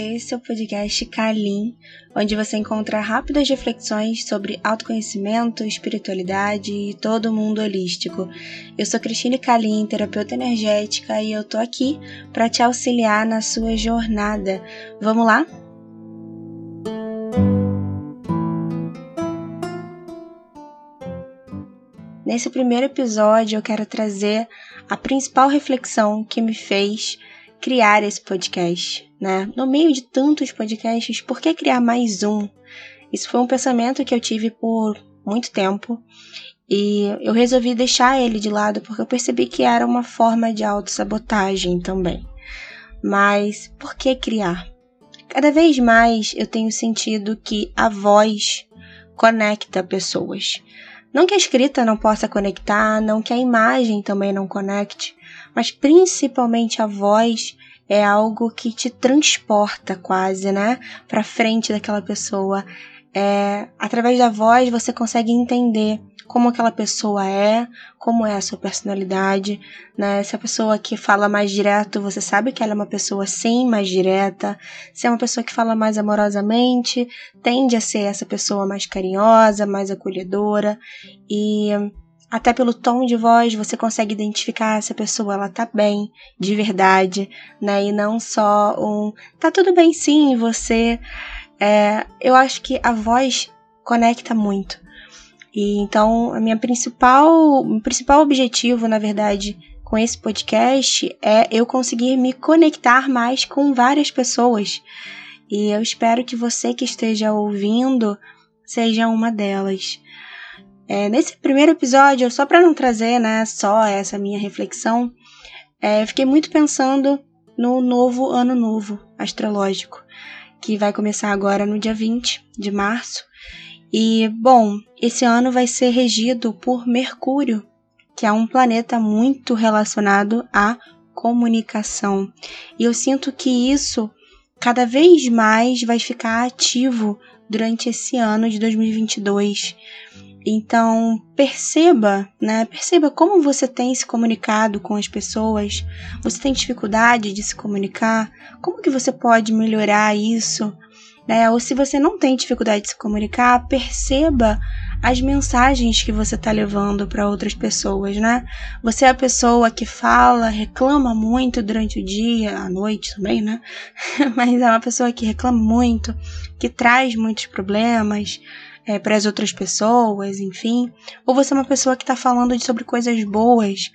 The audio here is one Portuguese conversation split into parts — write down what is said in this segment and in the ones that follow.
esse é o podcast Kalim, onde você encontra rápidas reflexões sobre autoconhecimento, espiritualidade e todo mundo holístico. Eu sou Cristine Kalim, terapeuta energética, e eu tô aqui para te auxiliar na sua jornada. Vamos lá? Nesse primeiro episódio, eu quero trazer a principal reflexão que me fez criar esse podcast, né? No meio de tantos podcasts, por que criar mais um? Isso foi um pensamento que eu tive por muito tempo e eu resolvi deixar ele de lado porque eu percebi que era uma forma de autossabotagem também. Mas por que criar? Cada vez mais eu tenho sentido que a voz conecta pessoas. Não que a escrita não possa conectar, não que a imagem também não conecte, mas principalmente a voz é algo que te transporta quase, né, para frente daquela pessoa. É, através da voz você consegue entender como aquela pessoa é, como é a sua personalidade, né? Se a pessoa que fala mais direto, você sabe que ela é uma pessoa sim mais direta. Se é uma pessoa que fala mais amorosamente, tende a ser essa pessoa mais carinhosa, mais acolhedora e até pelo tom de voz você consegue identificar se a pessoa ela tá bem, de verdade, né? E não só um tá tudo bem sim, você. É, eu acho que a voz conecta muito. E então, a minha principal, principal objetivo, na verdade, com esse podcast é eu conseguir me conectar mais com várias pessoas. E eu espero que você que esteja ouvindo seja uma delas. É, nesse primeiro episódio, só para não trazer né, só essa minha reflexão, é, fiquei muito pensando no novo ano novo astrológico, que vai começar agora no dia 20 de março. E, bom, esse ano vai ser regido por Mercúrio, que é um planeta muito relacionado à comunicação. E eu sinto que isso cada vez mais vai ficar ativo durante esse ano de 2022. Então, perceba, né? Perceba como você tem se comunicado com as pessoas. Você tem dificuldade de se comunicar? Como que você pode melhorar isso? Né? Ou se você não tem dificuldade de se comunicar, perceba as mensagens que você está levando para outras pessoas, né? Você é a pessoa que fala, reclama muito durante o dia, à noite também, né? Mas é uma pessoa que reclama muito, que traz muitos problemas, é, para as outras pessoas, enfim, ou você é uma pessoa que está falando sobre coisas boas,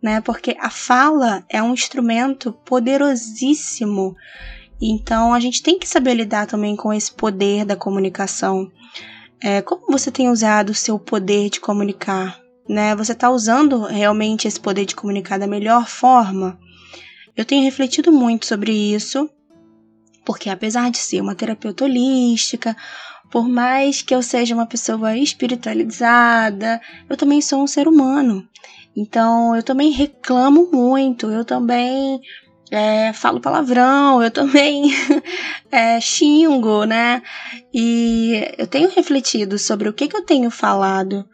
né? Porque a fala é um instrumento poderosíssimo. Então a gente tem que saber lidar também com esse poder da comunicação. É, como você tem usado o seu poder de comunicar? Né? Você está usando realmente esse poder de comunicar da melhor forma? Eu tenho refletido muito sobre isso, porque apesar de ser uma terapeuta holística, por mais que eu seja uma pessoa espiritualizada, eu também sou um ser humano. Então eu também reclamo muito, eu também é, falo palavrão, eu também é, xingo, né? E eu tenho refletido sobre o que, que eu tenho falado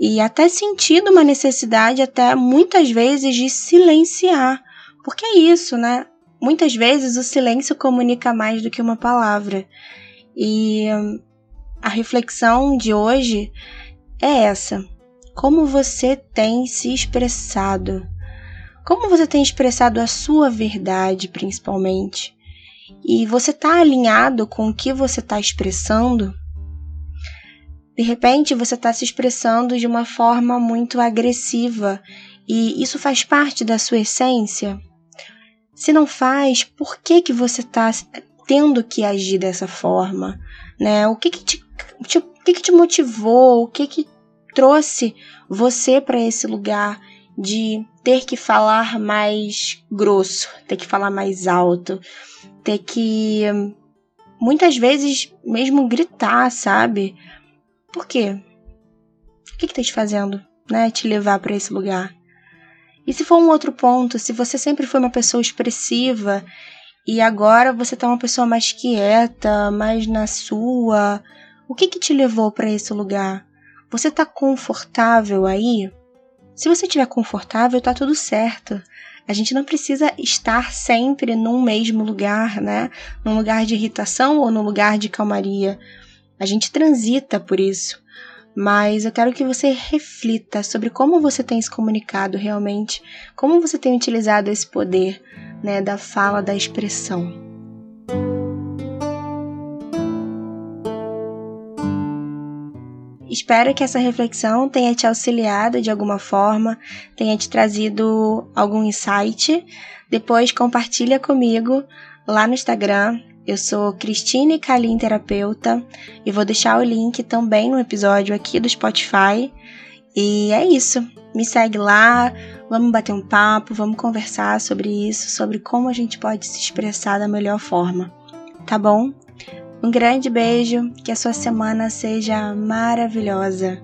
e até sentido uma necessidade, até muitas vezes, de silenciar. Porque é isso, né? Muitas vezes o silêncio comunica mais do que uma palavra. E a reflexão de hoje é essa. Como você tem se expressado? Como você tem expressado a sua verdade, principalmente? E você está alinhado com o que você está expressando? De repente, você está se expressando de uma forma muito agressiva e isso faz parte da sua essência? Se não faz, por que, que você está tendo que agir dessa forma? Né? O que, que te te, o que, que te motivou, o que, que trouxe você para esse lugar de ter que falar mais grosso, ter que falar mais alto, ter que muitas vezes mesmo gritar, sabe? Por quê? O que, que tá te fazendo, né? Te levar para esse lugar? E se for um outro ponto, se você sempre foi uma pessoa expressiva e agora você tá uma pessoa mais quieta, mais na sua, o que, que te levou para esse lugar? Você está confortável aí? Se você estiver confortável, tá tudo certo. A gente não precisa estar sempre num mesmo lugar, né? Num lugar de irritação ou num lugar de calmaria. A gente transita por isso. Mas eu quero que você reflita sobre como você tem se comunicado realmente, como você tem utilizado esse poder, né, da fala, da expressão. Espero que essa reflexão tenha te auxiliado de alguma forma, tenha te trazido algum insight. Depois compartilha comigo lá no Instagram. Eu sou Cristine Kalim Terapeuta e vou deixar o link também no episódio aqui do Spotify. E é isso. Me segue lá, vamos bater um papo, vamos conversar sobre isso, sobre como a gente pode se expressar da melhor forma. Tá bom? Um grande beijo, que a sua semana seja maravilhosa.